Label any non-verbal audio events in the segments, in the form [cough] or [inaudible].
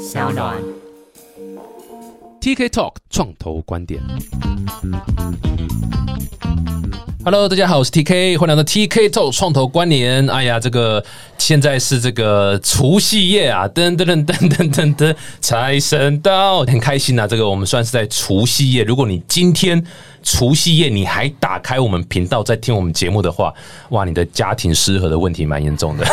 小暖。TK Talk 创投观点。Hello，大家好，我是 TK，欢迎来到 TK Talk 创投观点。哎呀，这个现在是这个除夕夜啊，噔噔噔噔噔噔噔，财神到，很开心啊！这个我们算是在除夕夜。如果你今天除夕夜你还打开我们频道在听我们节目的话，哇，你的家庭失和的问题蛮严重的。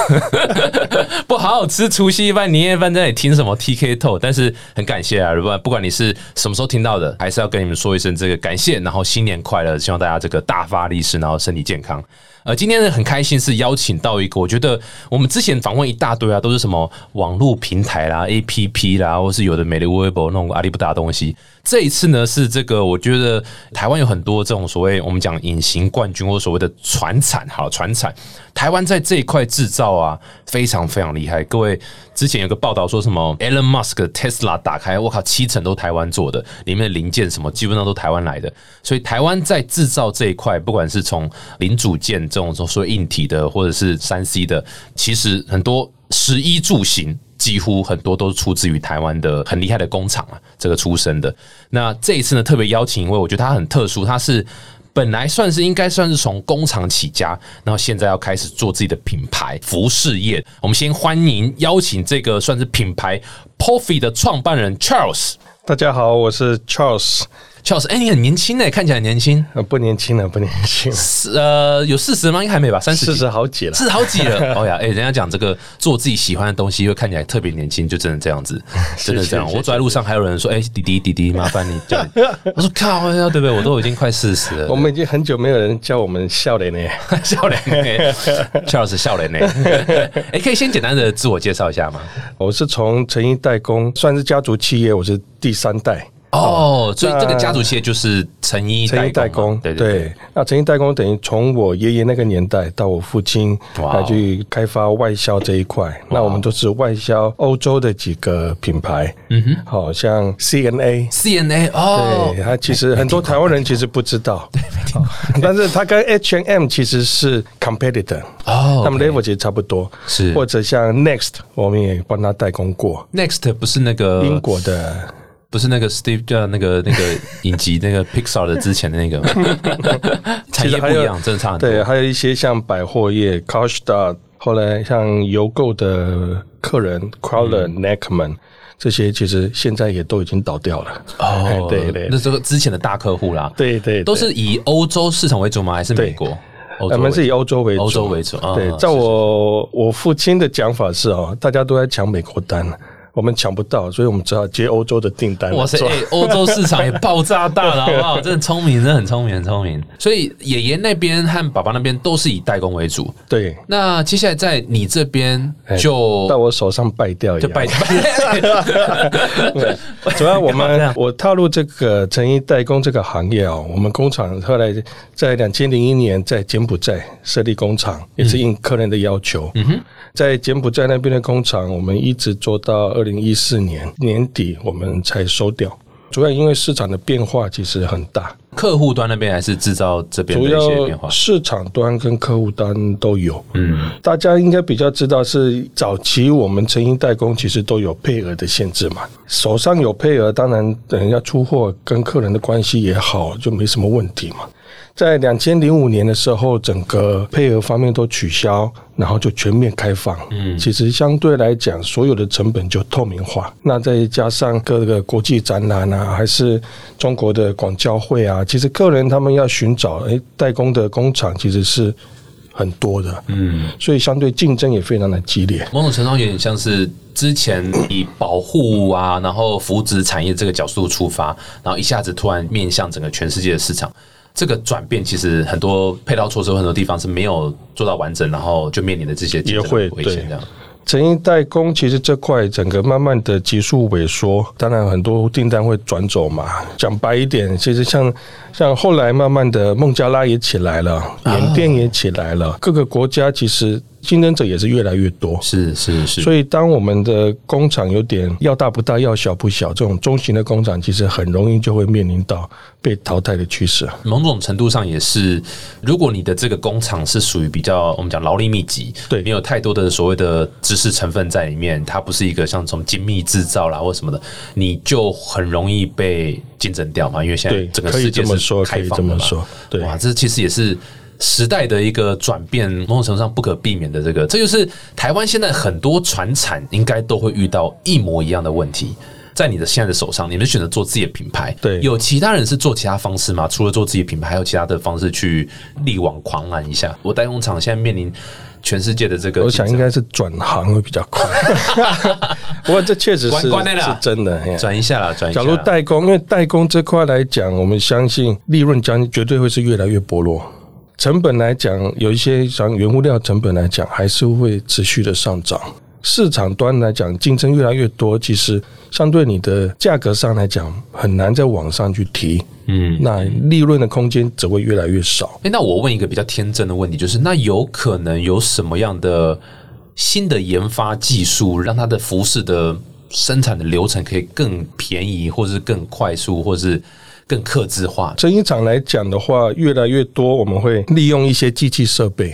[laughs] 不好好吃除夕饭、年夜饭，在那里听什么 TK Talk？但是很感谢啊，不管不管你是什么时候听到的，还是要跟你们说一声这个感谢，然后新年快乐，希望大家这个大发利市，然后身体健康。呃，今天呢很开心是邀请到一个，我觉得我们之前访问一大堆啊，都是什么网络平台啦、APP 啦，或是有的美丽微博那种阿里不达东西。这一次呢是这个，我觉得台湾有很多这种所谓我们讲隐形冠军或所谓的传产，好传产，台湾在这一块制造啊非常非常厉害。各位之前有个报道说什么 Elon Musk 的 Tesla 打开，我靠，七成都台湾做的，里面的零件什么基本上都台湾来的。所以台湾在制造这一块，不管是从零组件这种所谓硬体的，或者是三 C 的，其实很多食衣住行。几乎很多都是出自于台湾的很厉害的工厂啊，这个出身的。那这一次呢，特别邀请一位，我觉得他很特殊，他是本来算是应该算是从工厂起家，然后现在要开始做自己的品牌服饰业。我们先欢迎邀请这个算是品牌 Poffy 的创办人 Charles。大家好，我是 Charles。Charles，哎、你很年轻哎，看起来很年轻，呃，不年轻了，不年轻了，是呃，有四十吗？应该还没吧，三十四十好几了。四十好几了。[laughs] 哦呀，哎、人家讲这个做自己喜欢的东西，会看起来特别年轻，就真的这样子，[laughs] 真的这样。我走在路上，还有人说：“哎、弟弟弟弟，[laughs] 麻烦你叫你。”我说：“靠呀，对不对？我都已经快四十了。”我们已经很久没有人叫我们笑脸呢。笑脸呢，Charles 笑脸呢。哎，可以先简单的自我介绍一下吗？我是从成衣代工，算是家族企业，我是第三代。哦，所以这个家族企业就是成衣成衣代工嘛，对。那成衣代工等于从我爷爷那个年代到我父亲来去开发外销这一块。那我们都是外销欧洲的几个品牌，嗯哼，好像 CNA。CNA 哦。对，，他其实很多台湾人其实不知道，[laughs] 好但是他跟 H&M 其实是 competitor，哦他们 level 其实差不多，是。或者像 Next，我们也帮他代工过，Next 不是那个英国的不是那个 Steve 叫那个那个 [laughs] 影集那个 Pixar 的之前的那个吗？[laughs] 产业不一样，真的差很多。对，还有一些像百货业 c o s t a 后来像邮购的客人 Crowler、Neckman 嗯这些，其实现在也都已经倒掉了。哎哦，[laughs] 对对。那这个之前的大客户啦，对对，都是以欧洲市场为主吗？还是美国？我们是以欧洲为主，欧洲为主啊对，是在我我父亲的讲法是哦，大家都在抢美国单，我们抢不到，所以我们只好接欧洲的订单哇塞，欧洲市场也爆炸大了，[laughs] 好不好？真的聪明，真的很聪明，很聪明。所以爷爷那边和爸爸那边都是以代工为主。对，那接下来在你这边哎就到我手上败掉一样。就败 [laughs] 掉。主要我们 [laughs] 我踏入这个成衣代工这个行业哦，我们工厂后来在两千零一年在柬埔寨设立工厂，也是应客人的要求。嗯哼，在柬埔寨那边的工厂，我们一直做到二零一四年年底，我们才收掉。主要因为市场的变化其实很大，客户端那边还是制造这边主的一些变化要？市场端跟客户端都有。嗯，大家应该比较知道是早期我们成衣代工其实都有配额的限制嘛，手上有配额，当然等人家出货跟客人的关系也好，就没什么问题嘛。在两千零五年的时候，整个配额方面都取消，然后就全面开放。嗯，其实相对来讲，所有的成本就透明化。那再加上各个国际展览啊，还是中国的广交会啊，其实客人他们要寻找诶代工的工厂，其实是很多的。嗯，所以相对竞争也非常的激烈。某种程度上有点像是之前以保护啊，然后扶植产业这个角度出发，然后一下子突然面向整个全世界的市场。这个转变其实很多配套措施，很多地方是没有做到完整，然后就面临的这些也会的危险这样。成衣代工其实这块整个慢慢的急速萎缩，当然很多订单会转走嘛。讲白一点，其实像像后来慢慢的孟加拉也起来了，缅甸也起来了，各个国家其实。竞争者也是越来越多。是是是，所以，当我们的工厂有点要大不大、要小不小，这种中型的工厂，其实很容易就会面临到被淘汰的趋势。某种程度上也是，如果你的这个工厂是属于比较我们讲劳力密集，对没有太多的所谓的知识成分在里面，它不是一个像什么精密制造啦或什么的，你就很容易被竞争掉嘛。因为现在整个可以世界是这么说可以开放的嘛这么说对哇，这其实也是。时代的一个转变，某种程度上不可避免的，这个这就是台湾现在很多船产应该都会遇到一模一样的问题。在你的现在的手上，你们选择做自己的品牌，对有其他人是做其他方式吗？除了做自己品牌，还有其他的方式去力挽狂澜一下？我代工厂现在面临全世界的这个，我想应该是转行会比较快。[laughs] 不过这确实是是真的。嘿转一下啦，转一下。假如代工，因为代工这块来讲，我们相信利润将绝对会是越来越薄弱。成本来讲，有一些像原物料成本来讲，还是会持续的上涨。市场端来讲，竞争越来越多，其实相对你的价格上来讲，很难再往上去提。嗯，那利润的空间只会越来越少。哎、那我问一个比较天真的问题，就是那有可能有什么样的新的研发技术，让它的服饰的生产的流程可以更便宜，或是更快速，或是更克制化？整一场来讲的话，越来越多我们会利用一些机器设备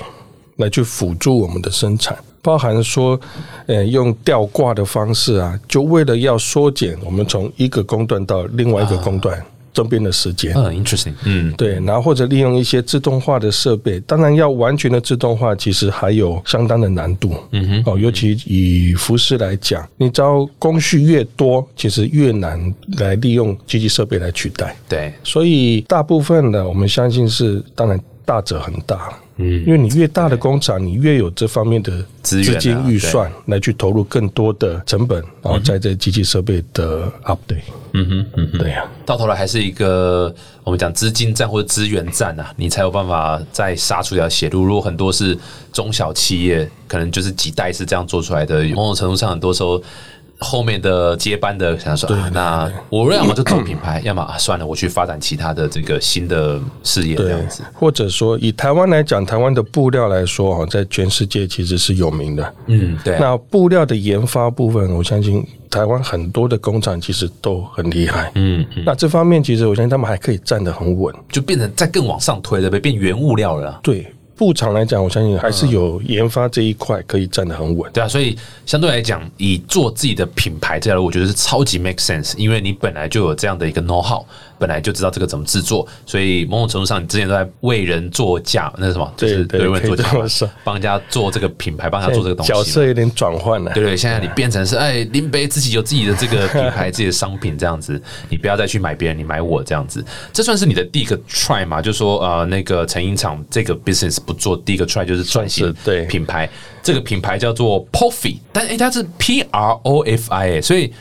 来去辅助我们的生产，包含说，呃，用吊挂的方式啊，就为了要缩减我们从一个工段到另外一个工段这边的时间。嗯，interesting，嗯，对，然后或者利用一些自动化的设备，当然要完全的自动化，其实还有相当的难度。嗯哼，哦，尤其以服饰来讲，你只要工序越多，其实越难来利用机器设备来取代。对，所以大部分的我们相信是，当然大者很大，嗯，因为你越大的工厂，你越有这方面的资金预算来去投入更多的成本，然后在这机器设备的 update，嗯哼，嗯哼。对呀、到头来还是一个我们讲资金战或者资源战啊，你才有办法再杀出一条血路。如果很多是中小企业，可能就是几代是这样做出来的，某种程度上很多时候。后面的接班的想说，啊、那我要么就走品牌，[coughs] 要么啊算了，我去发展其他的这个新的事业这对样子。，或者说以台湾来讲，台湾的布料来说，哈，在全世界其实是有名的。嗯，对啊，那布料的研发部分，我相信台湾很多的工厂其实都很厉害。嗯，嗯那这方面其实我相信他们还可以站得很稳。就变成再更往上推了呗，变原物料了啊。对布厂来讲，我相信还是有研发这一块可以站得很稳。对啊，所以相对来讲，以做自己的品牌这条路，我觉得是超级 make sense，因为你本来就有这样的一个 know how，本来就知道这个怎么制作，所以某种程度上，你之前都在为人做嫁，那是什么？就是对人做价嘛可以这么说，帮人家做这个品牌，帮他做这个东西嘛。角色有点转换了。对对，现在你变成是哎，林北自己有自己的这个品牌、自己的商品这样子，你不要再去买别人，你买我这样子，这算是你的第一个 try 嘛？就说呃，那个成衣厂这个 business 不做，第一个 try 就是转型是对品牌，这个品牌叫做 Poffy，但哎，它是 P R O F I，哎，所以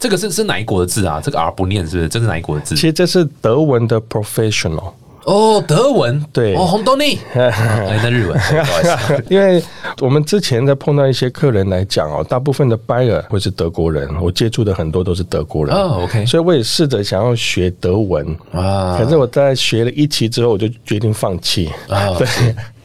这个是是哪一国的字啊？这个 R 不念是不是？这是哪一国的字其？实这是德文的 professional，哦，德文，对哦，红豆泥，[laughs] 哎，那日文，不好意思，[laughs] 因为我们之前在碰到一些客人来讲哦，大部分的 buyer 会是德国人，我接触的很多都是德国人。哦，OK，所以我也试着想要学德文啊可是我在学了一期之后，我就决定放弃。啊，[laughs] 对，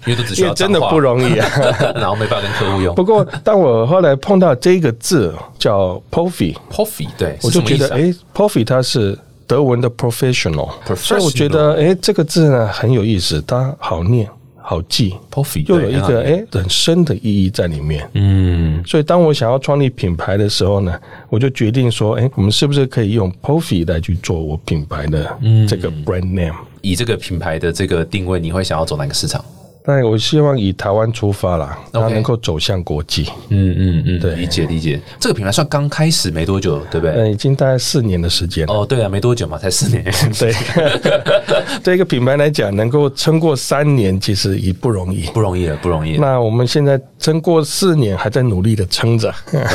因为都只需要真的不容易啊。[laughs] 然后没办法跟客户用不。过，当我后来碰到这个字叫 Poffy，Poffy 对，我就觉得，哎，Poffy 它是德文的 professional，Professional 所以我觉得，哎，这个字呢很有意思，它好念、好记，Poffy 又有一个哎很深的意义在里面。嗯，所以，当我想要创立品牌的时候呢，我就决定说，哎，我们是不是可以用 Poffy 来去做我品牌的这个 brand name？以这个品牌的这个定位，你会想要走哪个市场？但我希望以台湾出发啦，它能够走向国际。嗯嗯嗯，对理解理解。这个品牌算刚开始没多久，对不对？嗯，已经大概四年的时间了。哦，对啊，没多久嘛，才四年。[laughs] 对，[laughs] 对一个品牌来讲，能够撑过三年，其实已不容易。不容易了，不容易。那我们现在撑过四年，还在努力的撑着。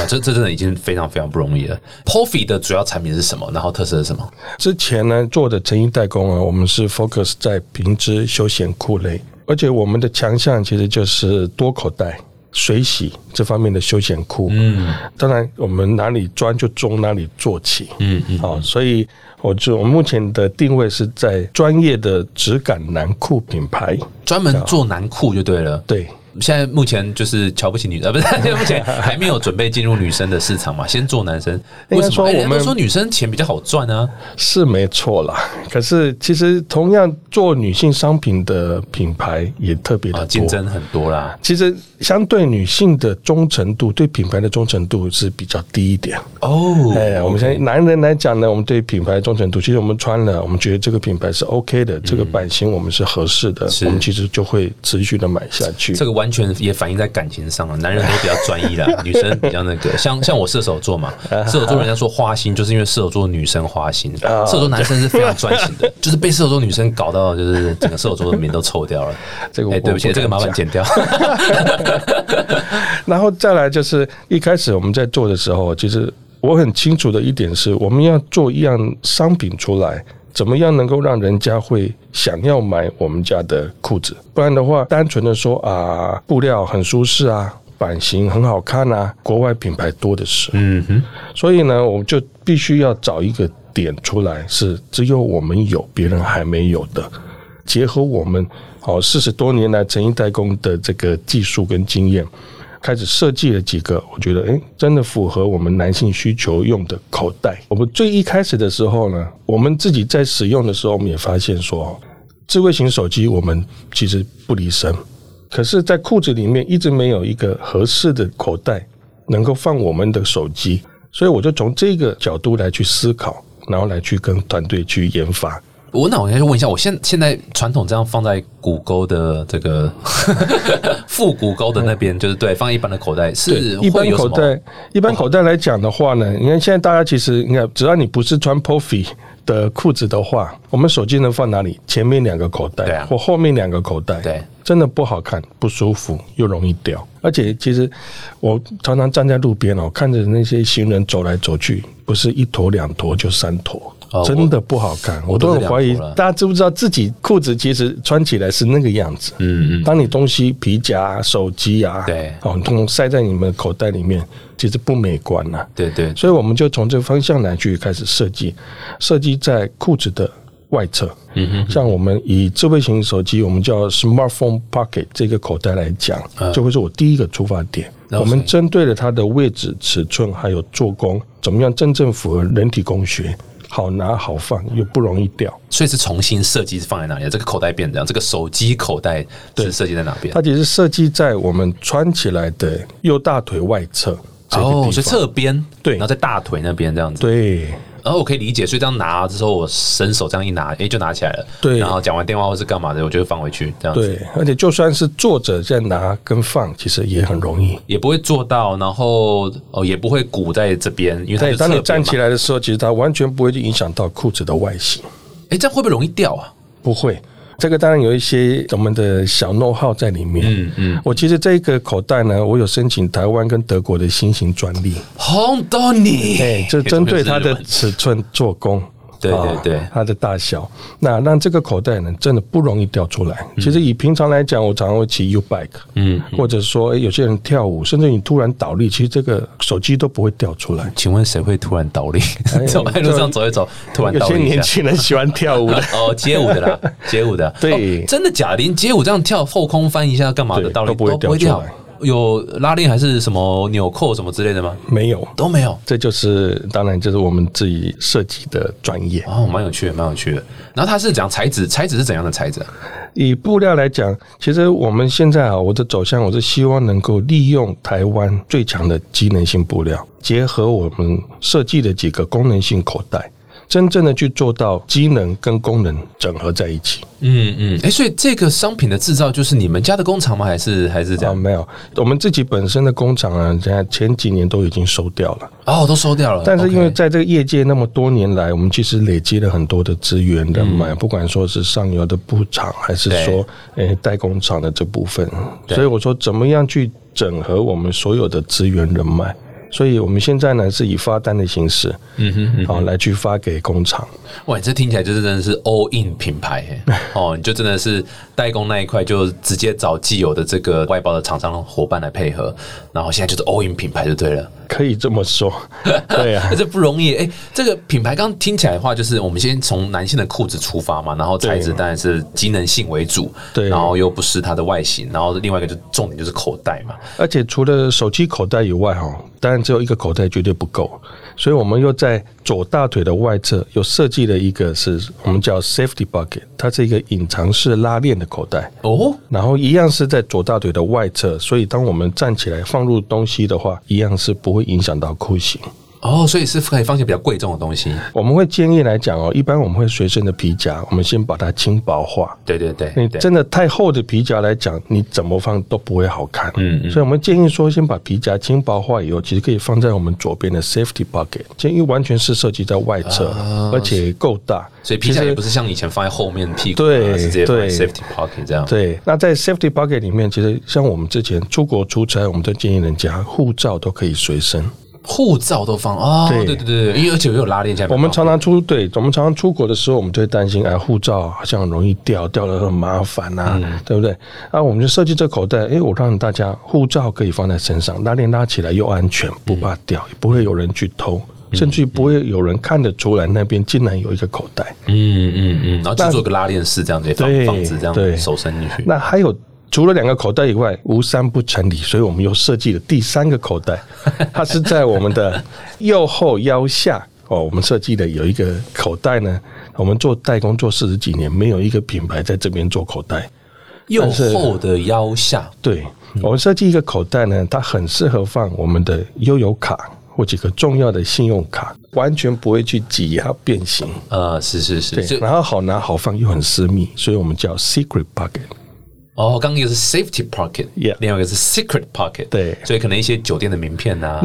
这这真的已经非常非常不容易了。Poffy 的主要产品是什么？然后特色是什么？之前呢做的成衣代工啊，我们是 focus 在平织休闲裤类，而且我们的强项其实就是多口袋。水洗这方面的休闲裤，嗯，当然我们哪里专就从哪里做起，嗯嗯，好、所以我就我目前的定位是在专业的质感男裤品牌，专门做男裤就对了。对，现在目前就是瞧不起女，[laughs] 呃，不是，目前还没有准备进入女生的市场嘛，先做男生。为什么？我们都说女生钱比较好赚啊。是没错啦。可是其实同样做女性商品的品牌也特别的竞争很多啦。其实相对女性的忠诚度，对品牌的忠诚度是比较低一点。哦，哎，我们现在男人来讲呢，我们对品牌忠诚度，其实我们穿了，我们觉得这个品牌是 OK 的，这个版型我们是合适的，是我们其实就会持续的买下去。这个完全也反映在感情上了，男人都比较专一啦，[laughs] 女生比较那个。像像我射手座嘛，射手座人家说花心，就是因为射手座女生花心，啊射手座男生是非常专情的，[laughs] 就是被射手座女生搞到，就是整个射手座的名都臭掉了。哎，这个我对不起，不这个麻烦剪掉。[laughs] 然后再来就是一开始我们在做的时候，其实我很清楚的一点是，我们要做一样商品出来，怎么样能够让人家会想要买我们家的裤子？不然的话，单纯的说啊，布料很舒适啊，版型很好看啊，国外品牌多的是。嗯哼，所以呢，我们就必须要找一个点出来，是只有我们有，别人还没有的。结合我们好四十多年来成衣代工的这个技术跟经验，开始设计了几个，我觉得诶真的符合我们男性需求用的口袋。我们最一开始的时候呢，我们自己在使用的时候，我们也发现说，智慧型手机我们其实不离身，可是，在裤子里面一直没有一个合适的口袋能够放我们的手机，所以我就从这个角度来去思考，然后来去跟团队去研发。我那我应该问一下，我现现在传统这样放在骨沟的这个 [laughs] 腹股沟的那边，就是对，放一般的口袋是一般？口袋，一般口袋来讲的话呢，你看现在大家其实你看，只要你不是穿 Puffy 的裤子的话，我们手机能放哪里？前面两个口袋，对啊或后面两个口袋，对，真的不好看，不舒服，又容易掉。而且其实我常常站在路边哦，看着那些行人走来走去，不是一坨两坨就三坨。哦真的不好看，我我都很怀疑。大家知不知道自己裤子其实穿起来是那个样子。嗯嗯，当你东西皮夹、啊、手机啊，对。哦，通通塞在你们的口袋里面，其实不美观呐、对对，所以我们就从这个方向来去开始设计，设计在裤子的外侧。嗯哼，像我们以智慧型手机，我们叫 Smartphone Pocket 这个口袋来讲，就会是我第一个出发点。我们针对了它的位置、尺寸还有做工，怎么样真正符合人体工学，好拿好放又不容易掉。所以是重新设计是放在哪里？这个口袋变这样，这个手机口袋是设计在哪边？它其实设计在我们穿起来的右大腿外侧哦，方。所以侧边对然后在大腿那边这样子。对然后我可以理解，所以这样拿之后，我伸手这样一拿，诶，就拿起来了。对然后讲完电话或是干嘛的，我就会放回去，这样子对，而且就算是坐着在拿跟放，其实也很容易。也不会做到，然后哦也不会鼓在这边，因为它对，是当你站起来，来的时候，其实它完全不会去影响到裤子的外形，诶，这样会不会容易掉啊？不会。这个当然有一些我们的小 know how 在里面。嗯嗯，我其实这个口袋呢，我有申请台湾跟德国的新型专利，红豆泥，哎，就针对它的尺寸、做工。对对啊对它的大小，那让这个口袋呢，真的不容易掉出来。其实以平常来讲，我常常会骑 U bike，嗯，或者说，诶有些人跳舞，甚至你突然倒立，其实这个手机都不会掉出来。请问谁会突然倒立？[laughs] 走在路上走一走，突然有些年。轻人喜欢跳舞的，[laughs] 哦，街舞的啦，街舞的，对哦真的假的？连街舞这样跳后空翻一下干嘛的，对倒立都不会掉出掉来。有拉链还是什么纽扣什么之类的吗？没有。都没有。这就是当然，就是我们自己设计的专业。哦，蛮有趣的，蛮有趣的。然后它是讲材质，材质是怎样的材质啊？以布料来讲，其实我们现在啊，我的走向我是希望能够利用台湾最强的机能性布料，结合我们设计的几个功能性口袋，真正的去做到机能跟功能整合在一起。嗯嗯，哎，所以这个商品的制造就是你们家的工厂吗？还是还是这啊，样？没有，我们自己本身的工厂啊，现在前几年都已经收掉了。哦，都收掉了。但是因为在这个业界那么多年来，我们其实累积了很多的资源人嗯脉，不管说是上游的布厂，还是说诶代工厂的这部分，所以我说怎么样去整合我们所有的资源人脉。所以我们现在呢是以发单的形式，嗯哼嗯，好来去发给工厂。哇，你这听起来就是真的是 all in 品牌嘿 [laughs] 哦，你就真的是代工那一块就直接找既有的这个外包的厂商伙伴来配合，然后现在就是 all in 品牌就对了。可以这么说，[laughs] 对啊，这不容易。哎、这个品牌刚听起来的话，就是我们先从男性的裤子出发嘛，然后材质当然是机能性为主，对然后又不失它的外形，然后另外一个就重点就是口袋嘛。而且除了手机口袋以外，哈，当然只有一个口袋绝对不够，所以我们又在左大腿的外侧又设计了一个是我们叫 safety bucket，它是一个隐藏式拉链的口袋。哦，然后一样是在左大腿的外侧，所以当我们站起来放入东西的话，一样是不会影响到裤型。哦，所以是可以放些比较贵重的东西。我们会建议来讲哦，一般我们会随身的皮夹，我们先把它轻薄化。对对对你，真的太厚的皮夹来讲，你怎么放都不会好看。嗯嗯所以我们建议说，先把皮夹轻薄化以后，其实可以放在我们左边的 safety bucket，建议完全是设计在外侧，而且够大。所以皮夹也不是像以前放在后面屁股，对是直接放在对 safety pocket 这样。对，那在 safety bucket 里面，其实像我们之前出国出差，我们都建议人家护照都可以随身。护照都放哦，对对对对对，因为而且又有拉链这样。我们常常出对，我们常常出国的时候，我们就会担心，哎，护照好像容易掉，掉了很麻烦呐、对不对？啊，我们就设计这口袋，哎，我让大家护照可以放在身上，拉链拉起来又安全，不怕掉，也不会有人去偷。甚至不会有人看得出来那边竟然有一个口袋。嗯嗯嗯，然后就做个拉链式这样子，放对放置这样对手伸进去。那还有除了两个口袋以外，无三不成理，所以我们又设计了第三个口袋，[laughs] 它是在我们的右后腰下哦。我们设计的有一个口袋呢，我们做代工做四十几年，没有一个品牌在这边做口袋。右后的腰下，对，我们设计一个口袋呢，它很适合放我们的悠游卡或几个重要的信用卡，完全不会去挤压变形。呃，是是是，对，然后好拿好放又很私密，所以我们叫 secret pocket。哦，刚刚一个是 safety pocket，Yeah。另外一个是 secret pocket，对。所以可能一些酒店的名片 [laughs] 呐、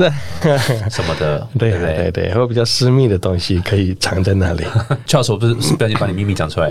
什么的，[laughs] 对不对？对对，会比较私密的东西可以藏在那里，[laughs] 教授不是不小心把你秘密讲出来，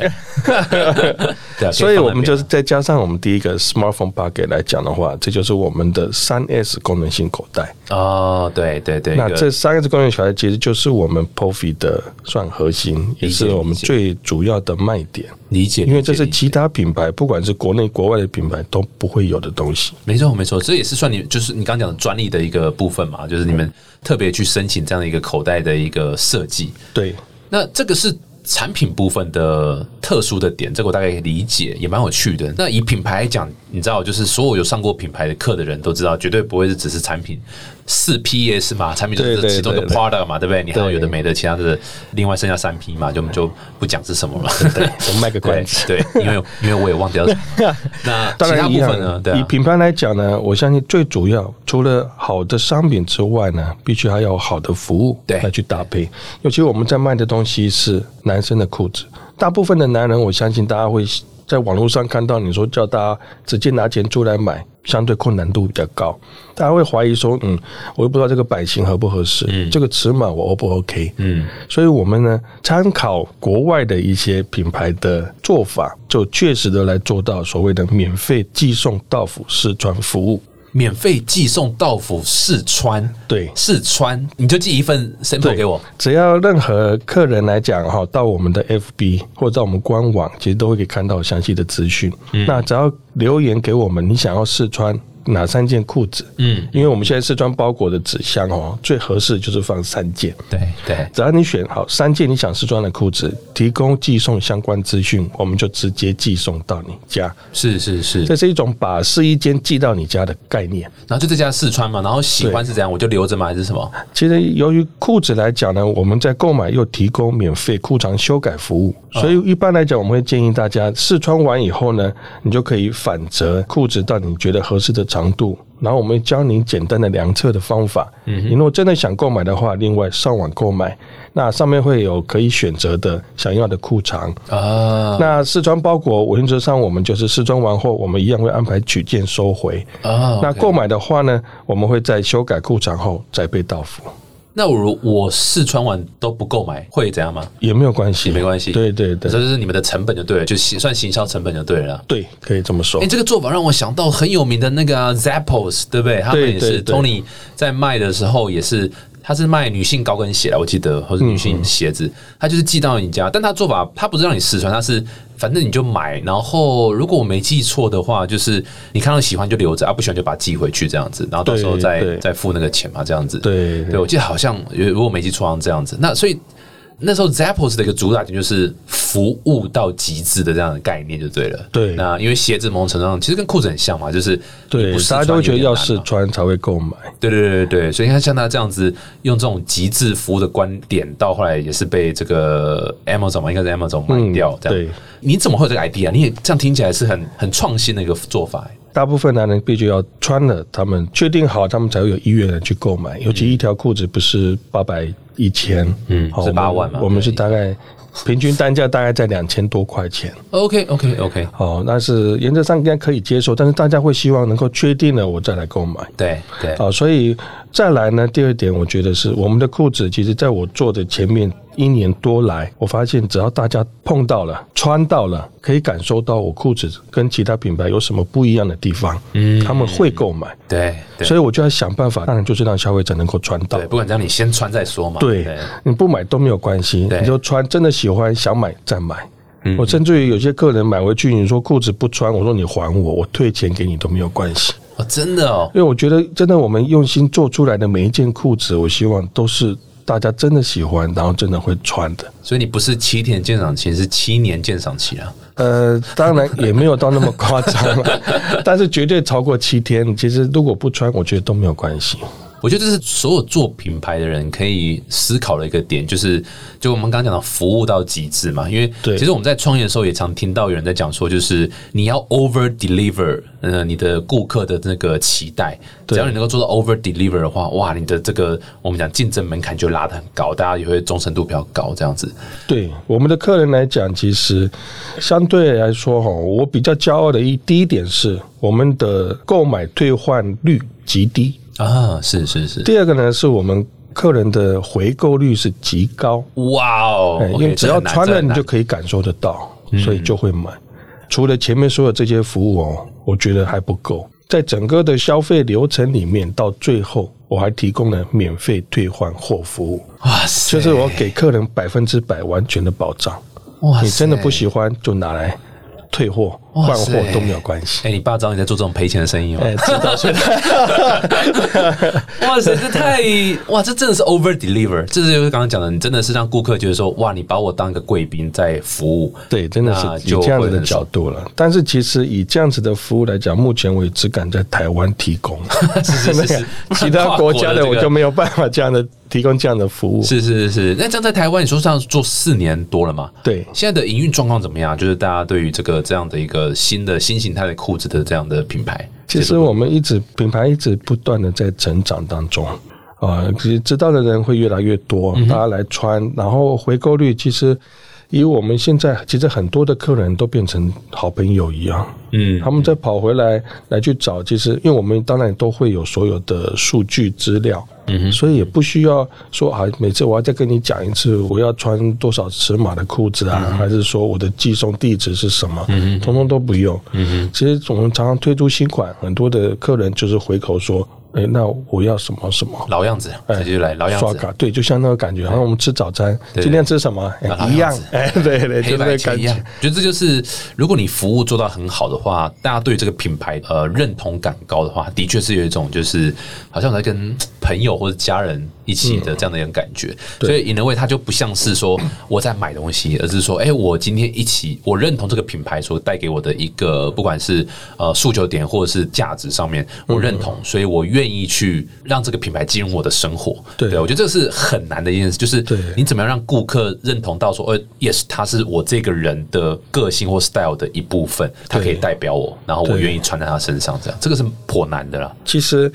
对啊，所以我们就是是再加上我们第一个 smartphone pocket 来讲的话，这就是我们的三 S 功能性口袋。哦，对对对，那这三 S 功能性口袋其实就是我们 POFI 的算核心，也是我们最主要的卖点，理解，因为这是其他品牌，不管是国内国外的品牌都不会有的东西。没错没错，这也是算你就是你刚刚讲的专利的一个部分嘛，就是你们特别去申请这样的一个口袋的一个设计。对，那这个是产品部分的特殊的点，这个我大概理解，也蛮有趣的。那以品牌来讲，你知道，就是所有有上过品牌的课的人都知道，绝对不会是只是产品四 PS 嘛，产品就是其中一个 product 嘛，对不对？你还有有的没的，其他的另外剩下三 P 嘛，就我们就不讲是什么了。[laughs] 对，我卖个关子。对，因为因为我也忘掉了。[laughs] 那当然一部分呢？对啊，以品牌来讲呢，我相信最主要除了好的商品之外呢，必须还要有好的服务对来去搭配。尤其我们在卖的东西是男生的裤子，大部分的男人，我相信大家会在网络上看到你说叫大家直接拿钱出来买，相对困难度比较高，大家会怀疑说，嗯，我又不知道这个版型合不合适，嗯这个尺码我 O 不 OK？嗯，所以我们呢参考国外的一些品牌的做法，就确实的来做到所谓的免费寄送到府试穿服务。免费寄送到府试穿，对试穿你就寄一份 sample 给我。只要任何客人来讲哈，到我们的 FB 或者到我们官网，其实都会可以看到详细的资讯。那只要留言给我们，你想要试穿哪三件裤子？嗯，因为我们现在试穿包裹的纸箱哦，最合适就是放三件。对对，只要你选好三件你想试穿的裤子，提供寄送相关资讯，我们就直接寄送到你家。是是是。这是一种把试衣间寄到你家的概念。然后就在家试穿嘛，然后喜欢是怎样，我就留着嘛？还是什么？其实由于裤子来讲呢，我们在购买又提供免费裤长修改服务，所以一般来讲，我们会建议大家试穿完以后呢，你就可以反折裤子到你觉得合适的长度。然后我们会教您简单的量测的方法。嗯，你如果真的想购买的话，另外上网购买，那上面会有可以选择的想要的裤长。啊那试穿包裹原则上我们就是试穿完后，我们一样会安排取件收回。啊那购买的话呢，我们会在修改裤长后再被到付，那我如我试穿完都不购买，会怎样吗？也没有关系，也没关系对对对这就是你们的成本就对了，就行算行销成本就对了。对，可以这么说哎、。这个做法让我想到很有名的那个、啊、Zappos，对不对？他们也是 Tony 在卖的时候也是他是卖女性高跟鞋的，我记得或者女性鞋子，他就是寄到你家，但他做法他不是让你试穿，他是反正你就买，然后如果我没记错的话，就是你看到喜欢就留着，啊不喜欢就把它寄回去这样子，然后到时候再再付那个钱嘛，这样子。对对，我记得好像如果没记错，好像这样子。那所以那时候 Zappos 的一个主打点就是服务到极致的这样的概念就对了。对那因为鞋子某种程度上其实跟裤子很像嘛，就是你对大家都会觉得要试穿才会购买。对对对对对，所以你看像他这样子用这种极致服务的观点，到后来也是被这个 Amazon 嘛，应该是 Amazon 买掉。这样，对你怎么会有这个 idea？你也这样听起来是很很创新的一个做法、欸。大部分男人必须要穿了，他们确定好，他们才会有意愿的去购买。尤其一条裤子不是八百、一千，嗯好是8万嘛我们是大概平均单价大概在两千多块钱。OK OK OK，好，那是原则上应该可以接受，但是大家会希望能够确定了我再来购买。对对，啊，所以再来呢，第二点，我觉得是我们的裤子，其实在我做的前面一年多来，我发现只要大家碰到了、穿到了，可以感受到我裤子跟其他品牌有什么不一样的地方，嗯他们会购买。对对所以我就要想办法，当然就是让消费者能够穿到对，。不管怎样，你先穿再说嘛。对，你不买都没有关系，你就穿，真的喜欢想买再买。嗯我甚至于有些客人买回去，你说裤子不穿，我说你还我，我退钱给你都没有关系。哦，真的哦，因为我觉得，真的我们用心做出来的每一件裤子，我希望都是大家真的喜欢，然后真的会穿的。所以你不是七天鉴赏期，是七年鉴赏期啊。呃，当然也没有到那么夸张了，[laughs] 但是绝对超过七天。其实如果不穿，我觉得都没有关系。我觉得这是所有做品牌的人可以思考的一个点，就是就我们刚刚讲的服务到极致嘛。因为其实我们在创业的时候也常听到有人在讲说，就是你要 over deliver，呃，你的顾客的那个期待，只要你能够做到 over deliver 的话，哇，你的这个我们讲竞争门槛就拉得很高，大家也会忠诚度比较高，这样子。对我们的客人来讲，其实相对来说哈，我比较骄傲的一第一点是我们的购买退换率极低，啊，是是是，第二个呢是我们客人的回购率是极高。哇哦哎，因为只要穿了，你就可以感受得到，所以就会买。除了前面说的这些服务哦，我觉得还不够。在整个的消费流程里面，到最后我还提供了免费退换货服务，哇塞，就是我给客人百分之百完全的保障。哇你真的不喜欢就拿来退货、换货都没有关系。哎、你爸知道你在做这种赔钱的生意吗？哎，知道，[laughs] 哇塞，这太哇，这真的是 over deliver，这就是刚刚讲的，你真的是让顾客觉得说，哇，你把我当一个贵宾在服务。对，真的是有这样子的角度了。但是其实以这样子的服务来讲，目前为止只敢在台湾提供，[laughs] 是是是是 [laughs] 其他国家的我就没有办法这样的提供这样的服务。是是是是，那这样在台湾，你说这样做四年多了嘛？对，现在的营运状况怎么样？就是大家对于这个这样的一个新的新形态的裤子的这样的品牌，其实我们一直品牌一直不断的在成长当中。啊，其实知道的人会越来越多，嗯大家来穿，然后回购率其实以我们现在其实很多的客人都变成好朋友一样，嗯他们再跑回来来去找，其实因为我们当然都会有所有的数据资料，嗯所以也不需要说啊，每次我要再跟你讲一次，我要穿多少尺码的裤子啊，还是说我的寄送地址是什么，嗯通通都不用。嗯其实我们常常推出新款，很多的客人就是回口说，哎，那我要什么什么。老样子，哎这就来老样子，刷卡对，就像那个感觉，好像我们吃早餐，对今天吃什么一样哎，对对，就是那个感钱一样觉。，觉得这就是如果你服务做到很好的话，大家对这个品牌呃认同感高的话，的确是有一种就是好像我在跟朋友或者家人一起的这样的一种感觉。所以 in a way 它就不像是说我在买东西，而是说，哎、我今天一起我认同这个品牌所带给我的一个不管是呃诉求点或者是价值上面，我认同，所以我愿意去让这个品牌进入我的生活。对。我觉得这是很难的一件事，就是你怎么样让顾客认同到说，呃，yes，他是我这个人的个性或 style 的一部分，他可以代表我，然后我愿意穿在他身上，这样这个是颇难的啦。其实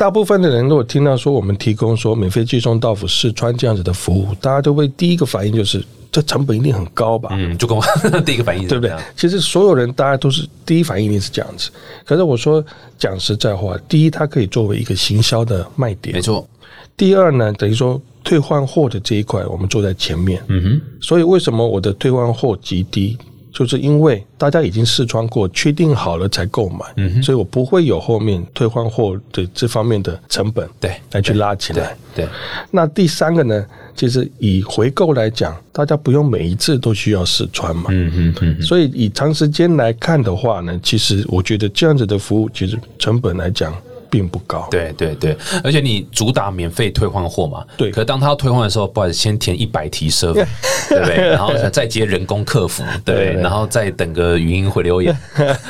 大部分的人如果听到说我们提供说免费寄送到府试穿这样子的服务，大家都会第一个反应就是这成本一定很高吧？嗯，就跟我 [laughs] 第一个反应是对不对？其实所有人大家都是第一反应一定是这样子。可是我说讲实在话，第一，它可以作为一个行销的卖点没；错，第二呢，等于说退换货的这一块，我们做在前面。嗯哼，所以为什么我的退换货极低？就是因为大家已经试穿过，确定好了才购买，嗯所以我不会有后面退换货的这方面的成本，对来去拉起来。对，那第三个呢，其实以回购来讲，大家不用每一次都需要试穿嘛，嗯嗯嗯，所以以长时间来看的话呢，其实我觉得这样子的服务，其实成本来讲并不高。对对对，而且你主打免费退换货嘛，对。可是当他要退换的时候，不好意思，先填一百题设费，对。不对？[laughs] 然后再接人工客服，对然后再等个语音回留言，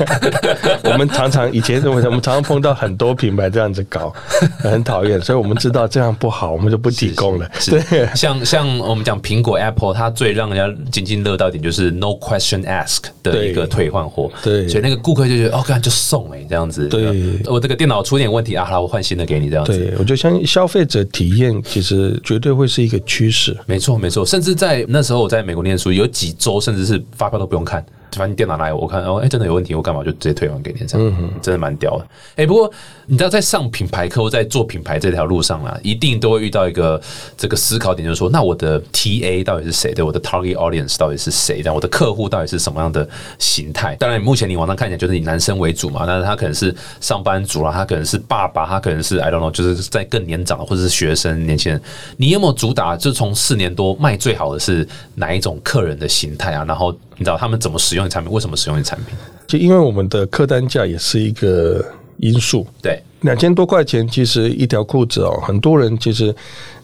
[laughs] 我们常常以前我们常常碰到很多品牌这样子搞，[laughs] 很讨厌，所以我们知道这样不好，我们就不提供了。是像像我们讲苹果 Apple，它最让人家津津乐道一点就是 no question ask 的一个退换货，对。所以那个顾客就觉得哦，干就送哎、这样子，对。我这个电脑出点问题啊，好我换新的给你这样子，对，我就相信消费者体验，其实绝对会是一个趋势。没错，没错，甚至在那时候我在美国念书，有几周甚至是发票都不用看，反正你电脑来我看，哦，哎、真的有问题，我干嘛就直接退还给你，这样，真的蛮屌的。哎、不过你知道，在上品牌课或在做品牌这条路上啊，一定都会遇到一个这个思考点，就是说，那我的 TA 到底是谁？对，我的 target audience 到底是谁？但我的客户到底是什么样的形态？当然，目前你网上看起来就是以男生为主嘛，但是他可能是上班族啦，他可能是爸爸，他可能是 I don't know，就是在更年长或者是学生、年轻人。你有没有主打？就从四年多卖最好的是哪一种客人的形态啊？然后你知道他们怎么使用你产品？为什么使用你产品？就因为我们的客单价也是一个因素，对，两千多块钱，其实一条裤子哦，很多人其实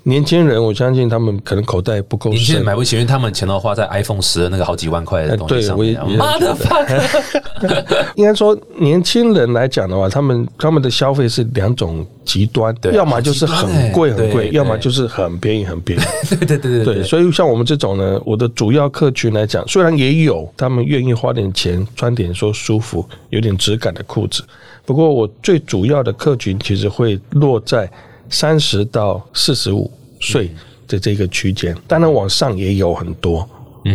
年轻人，我相信他们可能口袋不够深年轻人。买不起，因为他们钱都花在 iPhone 十的那个好几万块的东西上面妈的 fuck！应该说，年轻人来讲的话，他们他们的消费是两种极端，对要么就是很贵很贵，要么就是很便宜很便宜。[laughs] 对对对对对，所以像我们这种呢，我的主要客群来讲，虽然也有他们愿意花点钱穿点说舒服、有点质感的裤子，不过我最主要的客群其实会落在三十到四十五岁的这个区间，当然往上也有很多。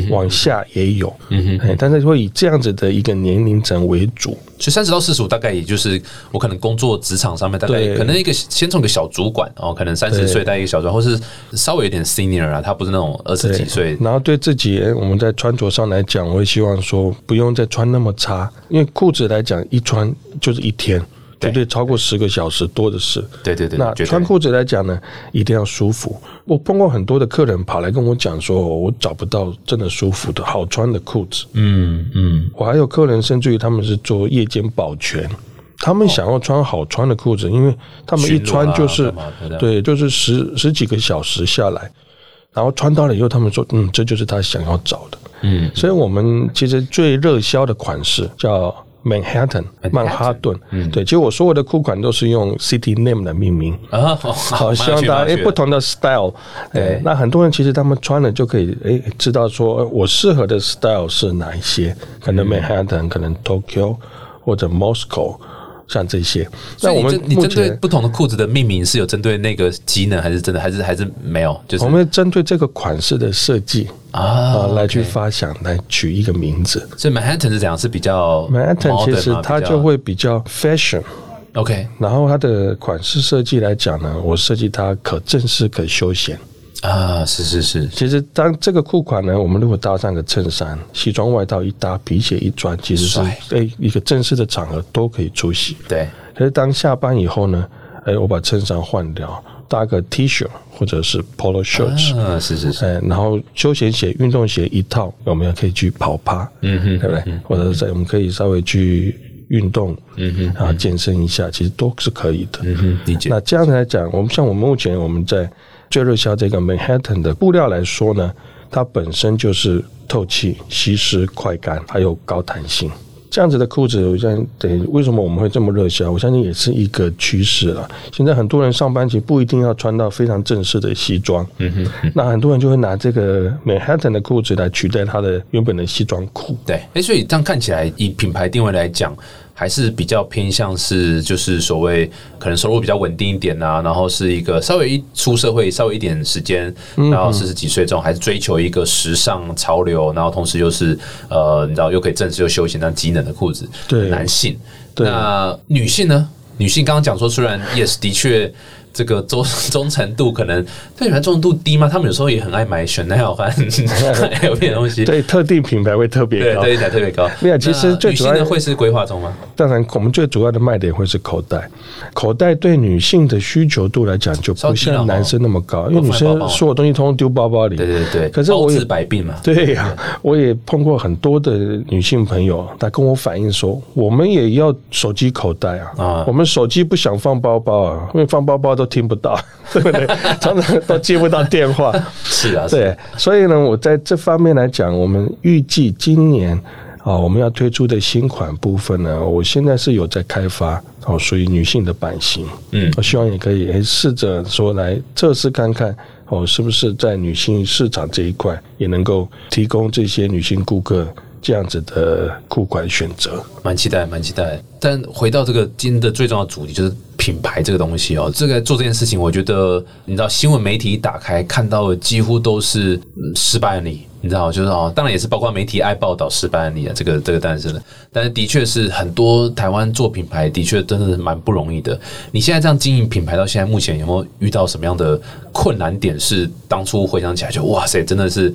往下也有，嗯哼，但是会以这样子的一个年龄层为主，所以三十到四十五大概也就是我可能工作职场上面大概可能一个先从一个小主管哦，可能三十对。岁带一个小主管，或是稍微有点 senior 啊，他不是那种二十几岁。然后对自己，我们在穿着上来讲，我会希望说不用再穿那么差，因为裤子来讲，一穿就是一天，对绝对超过十个小时多的是。对对对，那穿裤子来讲呢，一定要舒服。我碰过很多的客人跑来跟我讲说，我找不到真的舒服的好穿的裤子。嗯嗯，我还有客人，甚至于他们是做夜间保全，他们想要穿好穿的裤子，因为他们一穿就是对，就是十十几个小时下来，然后穿到了以后，他们说，嗯，这就是他想要找的。嗯，所以我们其实最热销的款式叫 Manhattan 曼哈顿，嗯对，其实我所有的裤款都是用 city name 来命名。啊，好，好，希望大家诶不同的 style，对诶，那很多人其实他们穿了就可以诶知道说呃我适合的 style 是哪一些，可嗯能 Manhattan，可能 Tokyo 或者 Moscow，像这些。那我们你针对不同的裤子的命名是有针对那个机能，还是真的还是还是没有？就是我们针对这个款式的设计啊啊来去发想，来取一个名字。所以 Manhattan 是怎样？是比较 Manhattan 其实它就会比较 fashion。OK 然后它的款式设计来讲呢，我设计它可正式可休闲。啊，是是是，其实当这个裤款呢，我们如果搭上个衬衫、西装外套一搭，皮鞋一穿，其实是帅哎一个正式的场合都可以出席。对，可是当下班以后呢，哎，我把衬衫换掉，搭个 T 恤或者是 Polo shirts，、啊，是是是，哎，然后休闲鞋、运动鞋一套，我们也可以去跑趴，嗯哼对不对？或者是我们可以稍微去运动，嗯哼，啊，健身一下，其实都是可以的。嗯哼，理解那这样子来讲，我们像我们目前我们在最热销这个 Manhattan 的布料来说呢，它本身就是透气、吸湿、快干，还有高弹性。这样子的裤子，我相信对为什么我们会这么热销？我相信也是一个趋势了。现在很多人上班其实不一定要穿到非常正式的西装，嗯哼，那很多人就会拿这个 Manhattan 的裤子来取代他的原本的西装裤。对，哎，所以这样看起来，以品牌定位来讲，还是比较偏向是就是所谓可能收入比较稳定一点啊，然后是一个稍微一出社会稍微一点时间，然后四十几岁这种，还是追求一个时尚潮流，然后同时又是呃，你知道又可以正式又休闲但机能的裤子。对男性，那女性呢？女性刚刚讲说，虽然 yes 的确这个忠忠诚度可能对品牌忠诚度低吗？他们有时候也很爱买 Chanel 和 LV [laughs] 的东西，对特定品牌会特别高，对对，才特别高。没有其实最主要的会是规划中吗？当然，我们最主要的卖点会是口袋。口袋对女性的需求度来讲，就不像男生那么高，因为女生所有东西通通丢包包里。对对对，可是我也百病嘛。对呀、我也碰过很多的女性朋友，她跟我反映说，我们也要手机口袋啊，啊我们手机不想放包包啊，因为放包包都听不到，[laughs] 对不对？常常都接不到电话。[laughs] 是啊，对，所以呢，我在这方面来讲，我们预计今年啊，我们要推出的新款部分呢，我现在是有在开发哦，属于女性的版型，嗯我希望也可以诶试着说来测试看看哦，是不是在女性市场这一块也能够提供这些女性顾客这样子的裤管选择。蛮期待，蛮期待。但回到这个今天的最重要的主题，就是品牌这个东西哦。这个做这件事情，我觉得你知道，新闻媒体一打开看到的几乎都是、嗯失败案例，你知道，就是哦，当然也是包括媒体爱报道失败案例啊，这个这个当然是的。但是的确是很多台湾做品牌，的确真的是蛮不容易的。你现在这样经营品牌到现在，目前有没有遇到什么样的困难点？是当初回想起来就哇塞，真的是。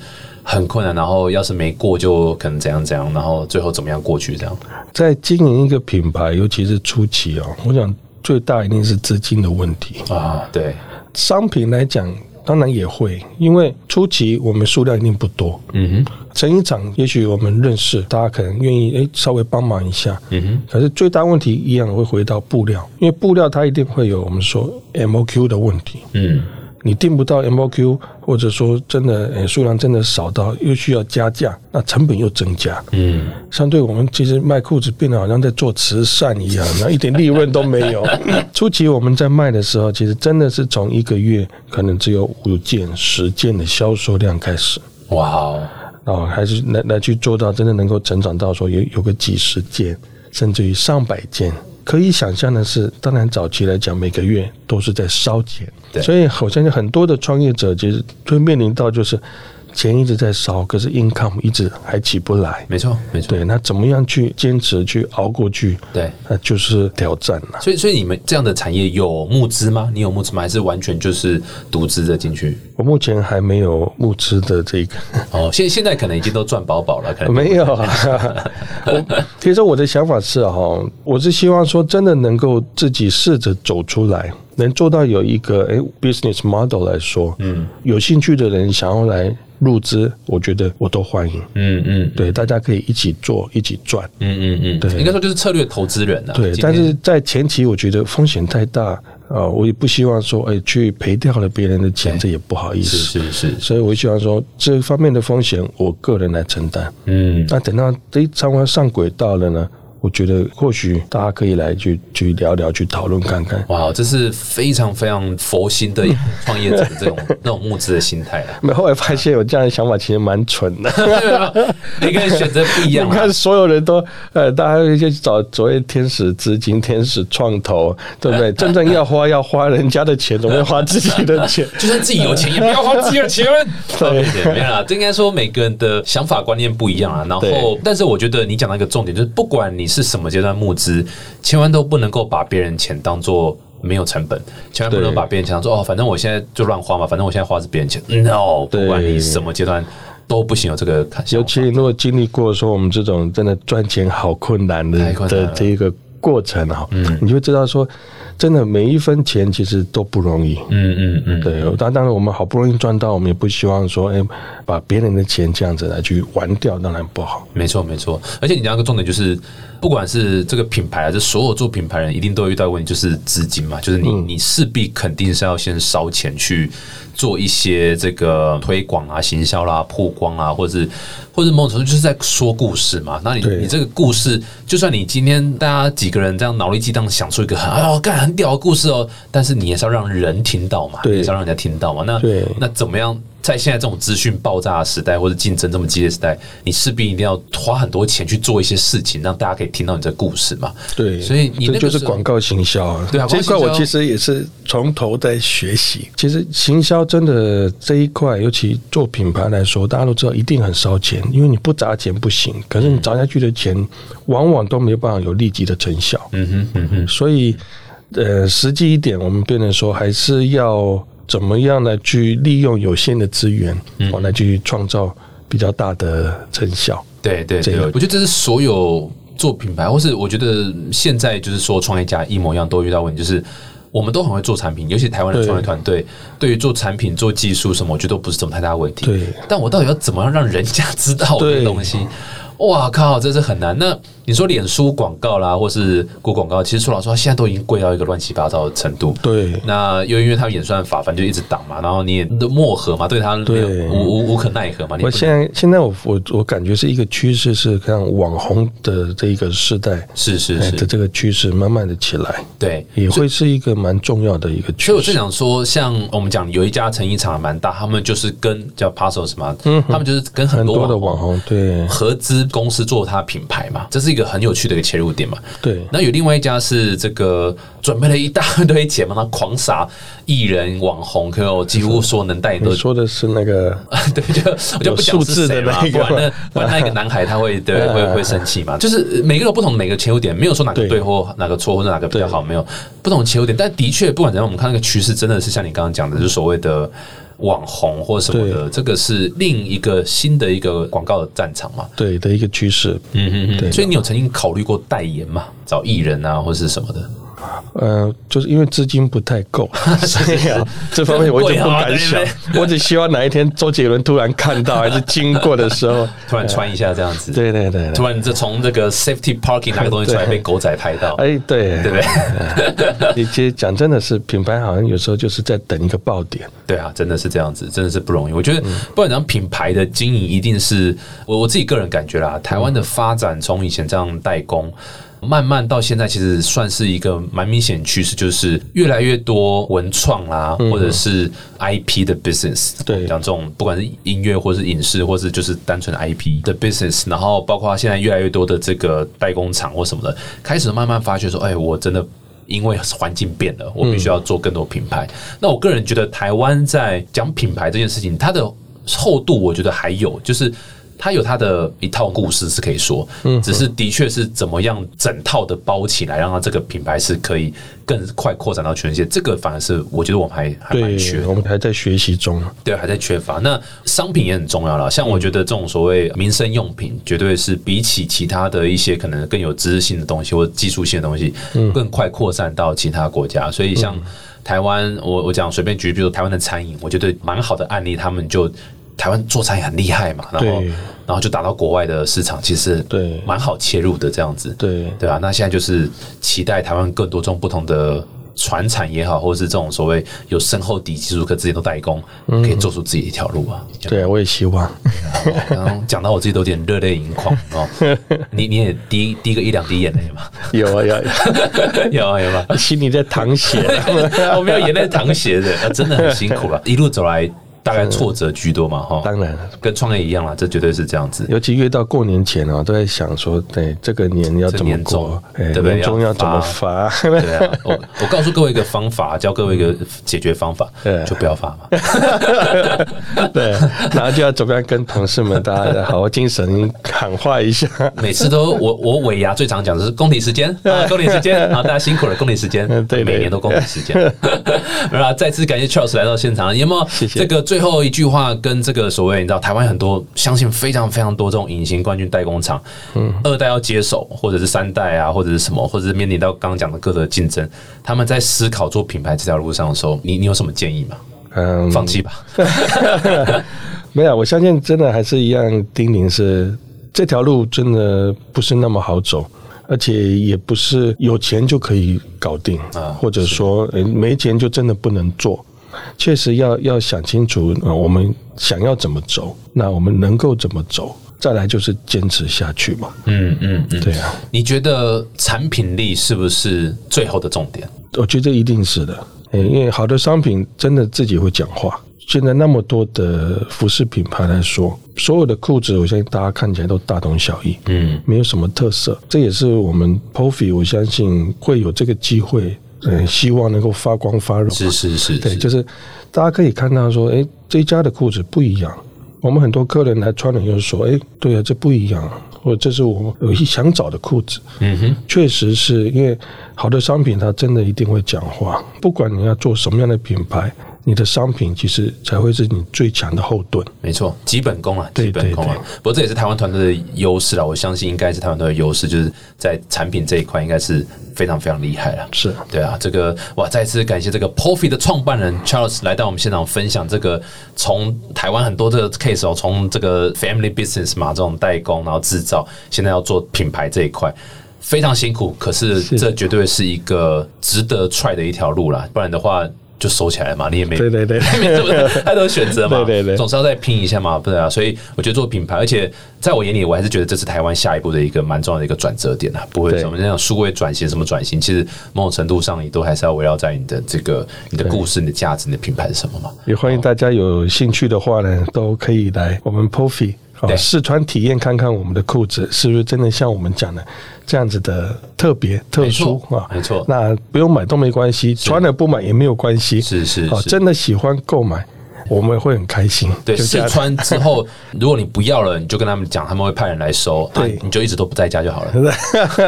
很困难，然后要是没过，就可能怎样怎样，然后最后怎么样过去这样。在经营一个品牌，尤其是初期哦，我想最大一定是资金的问题。啊，对，商品来讲，当然也会，因为初期我们数量一定不多。嗯哼，成衣厂也许我们认识，大家可能愿意诶稍微帮忙一下。嗯哼，可是最大问题一样会回到布料，因为布料它一定会有我们说 MOQ 的问题。嗯，你订不到 MOQ，或者说真的诶数量真的少到又需要加价，那成本又增加。嗯，相对我们其实卖裤子变得好像在做慈善一样，然后一点利润都没有。[laughs] 初期我们在卖的时候，其实真的是从一个月可能只有五件、十件的销售量开始，哇哦，然后还是来来去做到真的能够成长到说有有个几十件，甚至于上百件。可以想象的是，当然早期来讲，每个月都是在烧钱，对。所以我相信很多的创业者其实会面临到就是钱一直在烧，可是 income 一直还起不来。没错，没错，对，那怎么样去坚持去熬过去？对。那就是挑战了。所以，所以你们这样的产业有募资吗？你有募资吗？还是完全就是独资的进去？我目前还没有募资的这个，[laughs] 哦，现现在可能已经都赚饱饱了，可能没有啊。[laughs] 我其实我的想法是哈，我是希望说真的能够自己试着走出来，能做到有一个诶 business model 来说，嗯，有兴趣的人想要来入资，我觉得我都欢迎。嗯嗯对，大家可以一起做，一起赚。嗯嗯嗯，对应该说就是策略投资人啊。对，但是在前期，我觉得风险太大啊、我也不希望说，哎，去赔掉了别人的钱，这也不好意思。是是是，所以我希望说，这方面的风险我个人来承担。嗯，那等到这一仓完上轨道了呢，我觉得或许大家可以来去去聊聊，去讨论看看。哇，这是非常非常佛心的创业者的这种 [laughs] 那种募资的心态啊。没有后来发现有这样的想法，其实蛮蠢的。每个人选择不一样你啊。看，所有人都呃，大家去找所谓天使资金、天使创投，对不对？[laughs] 真正要花要花人家的钱，总会花自己的钱。[laughs] 就算自己有钱，也不要花自己的钱。对对，没有啦，这应该说每个人的想法观念不一样啊。然后，但是我觉得你讲到一个重点，就是不管你是什么阶段募资，千万都不能够把别人钱当做。没有成本，千万不能把别人钱当做哦，反正我现在就乱花嘛，反正我现在花的是别人钱。No，不管你什么阶段都不行有这个看想法。尤其如果经历过说我们这种真的赚钱好困难的太困难了的这一个过程啊，嗯，你就会知道说，真的每一分钱其实都不容易。嗯嗯嗯，对，当当然我们好不容易赚到，我们也不希望说，哎，把别人的钱这样子来去玩掉，当然不好。没错，没错。而且你讲到一个重点，就是不管是这个品牌，还是所有做品牌人，一定都会遇到问题，就是资金嘛，就是你、你势必肯定是要先烧钱去做一些这个推广啊、行销啦、曝光啊，或者是或者某种程度就是在说故事嘛。那你你这个故事，就算你今天大家几个人这样脑力激荡想出一个很哎呦干很屌的故事哦，但是你也是要让人听到嘛，对也是要让人家听到嘛。那对那怎么样？在现在这种资讯爆炸的时代，或者竞争这么激烈的时代，你势必一定要花很多钱去做一些事情，让大家可以听到你的故事嘛。对，所以你那这就是广告行销啊。对啊这一块我其实也是从头在学习。其实行销真的这一块，尤其做品牌来说，大家都知道一定很烧钱，因为你不砸钱不行。可是你砸下去的钱，往往都没有办法有立即的成效。嗯哼，嗯哼，所以呃，实际一点，我们变成说还是要怎么样来去利用有限的资源，我来去创造比较大的成效。对对对，我觉得这是所有做品牌，或是我觉得现在就是说创业家一模一样都遇到问题，就是我们都很会做产品，尤其台湾的创业团队，对于做产品、做技术什么，我觉得都不是什么太大问题。对，但我到底要怎么样让人家知道我的东西？哇靠，这是很难。那你说脸书广告啦，或是过广告，其实说老实话，现在都已经贵到一个乱七八糟的程度。对，那又因为他演算法，反正就一直挡嘛，然后你也都漠河嘛，对他对无无无可奈何嘛。我现在现在我我我感觉是一个趋势，是像网红的这一个时代，是是是的这个趋势慢慢的起来，对，也会是一个蛮重要的一个趋势。所以我就想说，像我们讲有一家成衣厂蛮大，他们就是跟叫 Puzzles 嘛，嗯，他们就是跟很多的网红对合资公司做他。品牌嘛，这是一个很有趣的一个切入点嘛。对，那有另外一家是这个准备了一大堆钱嘛，他狂撒艺人、网红，可有几乎说能代言。你说的是那个 [laughs] 对，就我就不讲是谁嘛，不然那不然那个男孩他会对会 [laughs] 会生气嘛。就是每个都不同，每个切入点没有说哪个对或哪个错或者哪个比较好，没有不同切入点。但的确，不管怎样，我们看那个趋势，真的是像你刚刚讲的，就是所谓的。网红或什么的，这个是另一个新的一个广告的战场嘛？对的一个趋势。嗯嗯嗯。所以你有曾经考虑过代言嘛？找艺人啊，或是什么的？呃，就是因为资金不太够，[laughs] 所以啊，这方面我就不敢想。我只希望哪一天周杰伦突然看到还是经过的时候，[laughs] 突然穿一下这样子。对对对。突然这从这个 safety parking 拿个东西出来被狗仔拍到。哎，对对不对？你其实讲真的是品牌，好像有时候就是在等一个爆点。对啊，真的是这样子，真的是不容易。我觉得不管讲品牌的经营，一定是我我自己个人感觉啦。台湾的发展从以前这样代工。慢慢到现在，其实算是一个蛮明显趋势，就是越来越多文创啦，或者是 IP 的 business，对，像这种不管是音乐或是影视，或是就是单纯的 IP 的 business，然后包括现在越来越多的这个代工厂或什么的，开始慢慢发觉说，哎，我真的因为环境变了，我必须要做更多品牌。那我个人觉得，台湾在讲品牌这件事情，它的厚度，我觉得还有就是。他有他的一套故事是可以说，嗯，只是的确是怎么样整套的包起来，让他这个品牌是可以更快扩展到全世界。这个反而是我觉得我们还还蛮缺，我们还在学习中，对，还在缺乏。那商品也很重要了，像我觉得这种所谓民生用品，绝对是比起其他的一些可能更有知识性的东西或技术性的东西，嗯，更快扩散到其他国家。所以像台湾，我我讲随便举，比如台湾的餐饮，我觉得蛮好的案例，他们就。台湾做餐也很厉害嘛，然后然后就打到国外的市场，其实对蛮好切入的这样子，对对啊？那现在就是期待台湾更多这种不同的传产也好，或者是这种所谓有深厚底技术，可自己都代工，可以做出自己一条路啊。对，我也希望。刚刚讲到我自己都有点热泪盈眶哦，[laughs] 你你也滴滴个一两滴眼泪吗？有啊有有啊 [laughs] 有啊？心里在淌血，[laughs] 我没有眼泪淌血的，真的很辛苦了，一路走来。大概挫折居多嘛，哈，当然跟创业一样啦，这绝对是这样子。尤其越到过年前哦，都在想说，对这个年要怎么过，对不对？年终要怎么发？对啊，我我告诉各位一个方法，教各位一个解决方法，就不要发嘛。[laughs] 对，然后就要怎么样跟同事们大家好好精神喊话一下。每次都我我尾牙最常讲的是工体时间 [laughs] 啊，工体时间啊，大家辛苦了，工体时间，[laughs] 对，每年都工体时间。啊，再次感谢 Charles 来到现场，有没有？谢谢这个最。最后一句话跟这个所谓，你知道，台湾很多相信非常非常多这种隐形冠军代工厂，嗯，二代要接手，或者是三代啊，或者是什么，或者是面临到刚刚讲的各个竞争，他们在思考做品牌这条路上的时候，你你有什么建议吗？嗯，放弃吧。[laughs] 没有，我相信真的还是一样叮咛是这条路真的不是那么好走，而且也不是有钱就可以搞定啊，或者说没钱就真的不能做。确实要要想清楚，我们想要怎么走，那我们能够怎么走，再来就是坚持下去嘛。嗯嗯嗯，对啊。你觉得产品力是不是最后的重点？我觉得一定是的，因为好的商品真的自己会讲话。现在那么多的服饰品牌来说，所有的裤子，我相信大家看起来都大同小异，嗯，没有什么特色。这也是我们 Pofi，我相信会有这个机会。嗯，希望能够发光发热。是是是，对，就是大家可以看到说，哎，这家的裤子不一样。我们很多客人来穿了，就是说，哎，对啊，这不一样。或者这是我有一想找的裤子。嗯哼，确实是因为好的商品，它真的一定会讲话。不管你要做什么样的品牌，你的商品其实才会是你最强的后盾。没错，基本功啊，基本功啊对。不过这也是台湾团队的优势啦，我相信应该是台湾团队的优势，就是在产品这一块应该是非常非常厉害了。是对啊，这个哇，再次感谢这个 Pofi 的创办人 Charles 来到我们现场分享这个从台湾很多这个 case 哦，从这个 family business 嘛，这种代工然后制造，现在要做品牌这一块。非常辛苦，可是是。这绝对是一个值得 try 的一条路啦，不然的话就收起来嘛，你也没对对对。[laughs] 没什么 [laughs] 太多选择嘛，对对对。总是要再拼一下嘛，对啊，所以我觉得做品牌，而且在我眼里，我还是觉得这是台湾下一步的一个蛮重要的一个转折点啊，不会对。什么那种数位转型什么转型，其实某种程度上你都还是要围绕在你的这个你的故事、你的价值、你的品牌是什么嘛。也欢迎大家有兴趣的话呢，都可以来我们啊试穿体验看看我们的裤子是不是真的像我们讲的这样子的特别特殊啊？没错那不用买都没关系，穿了不买也没有关系。啊，是是是真的喜欢购买，我们会很开心。对，就试穿之后，[laughs] 如果你不要了，你就跟他们讲，他们会派人来收，啊对，你就一直都不在家就好了。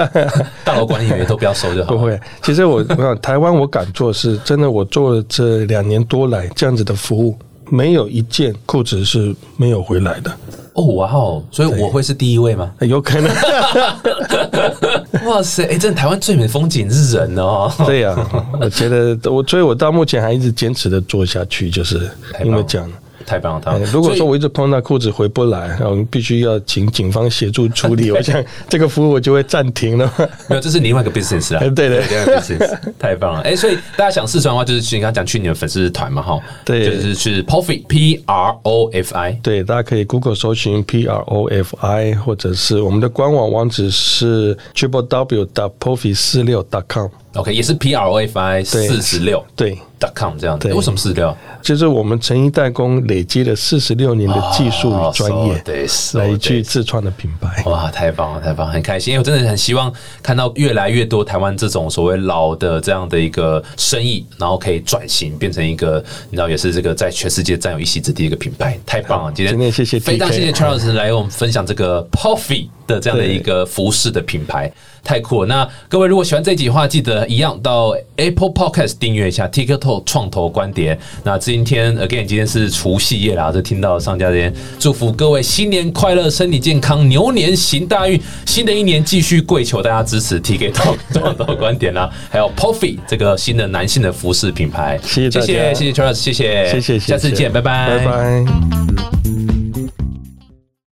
[laughs] 大楼管理员都不要收就好了。不会，其实我我想台湾我敢做是真的，我做了这两年多来这样子的服务，没有一件裤子是没有回来的，哦，哇哦，所以我会是第一位吗？有可能。[laughs] 哇塞，哎，真的台湾最美的风景是人哦。对呀、我觉得我，所以我到目前还一直坚持的做下去，就是因为这样。太棒了，太哎棒了！如果说我一直碰到裤子回不来，我们必须要请警方协助处理，我想 [laughs] 这个服务我就会暂停了。[laughs] 没有，这是另外一个 business 啦。哎对对另外一个 business，[laughs] 太棒了！哎，所以大家想试穿的话，就是去你刚刚讲去你的粉丝团嘛，哈，对就是去 Profi P R O F I，对，大家可以 Google 搜寻 P R O F I，或者是我们的官网网址是 triple w dot profi 四六 dot com。OK，也是 P R O F I 四十六对，dot com 这样子。为什么四十六？就是我们成衣代工累积了四十六年的技术与专业，来去去自创的品牌。哇，太棒了，太棒了，很开心，因为我真的很希望看到越来越多台湾这种所谓老的这样的一个生意，然后可以转型变成一个，你知道，也是这个在全世界占有一席之地的一个品牌，太棒了！今天谢谢非常谢谢 Charles 来我们分享这个 Puffy 的这样的一个服饰的品牌，太酷了。那各位如果喜欢这一集的话，记得一样到 Apple Podcast 订阅一下 TikTok 创投观点。那今天 again 今天是除夕夜啦，就听到上家这边，祝福各位新年快乐，身体健康，牛年行大运，新的一年继续跪求大家支持 TikTok [laughs] 创投观点啦，还有 Puffy 这个新的男性的服饰品牌。谢谢谢谢谢谢 Charles，谢谢，谢谢下次见，拜拜，拜拜。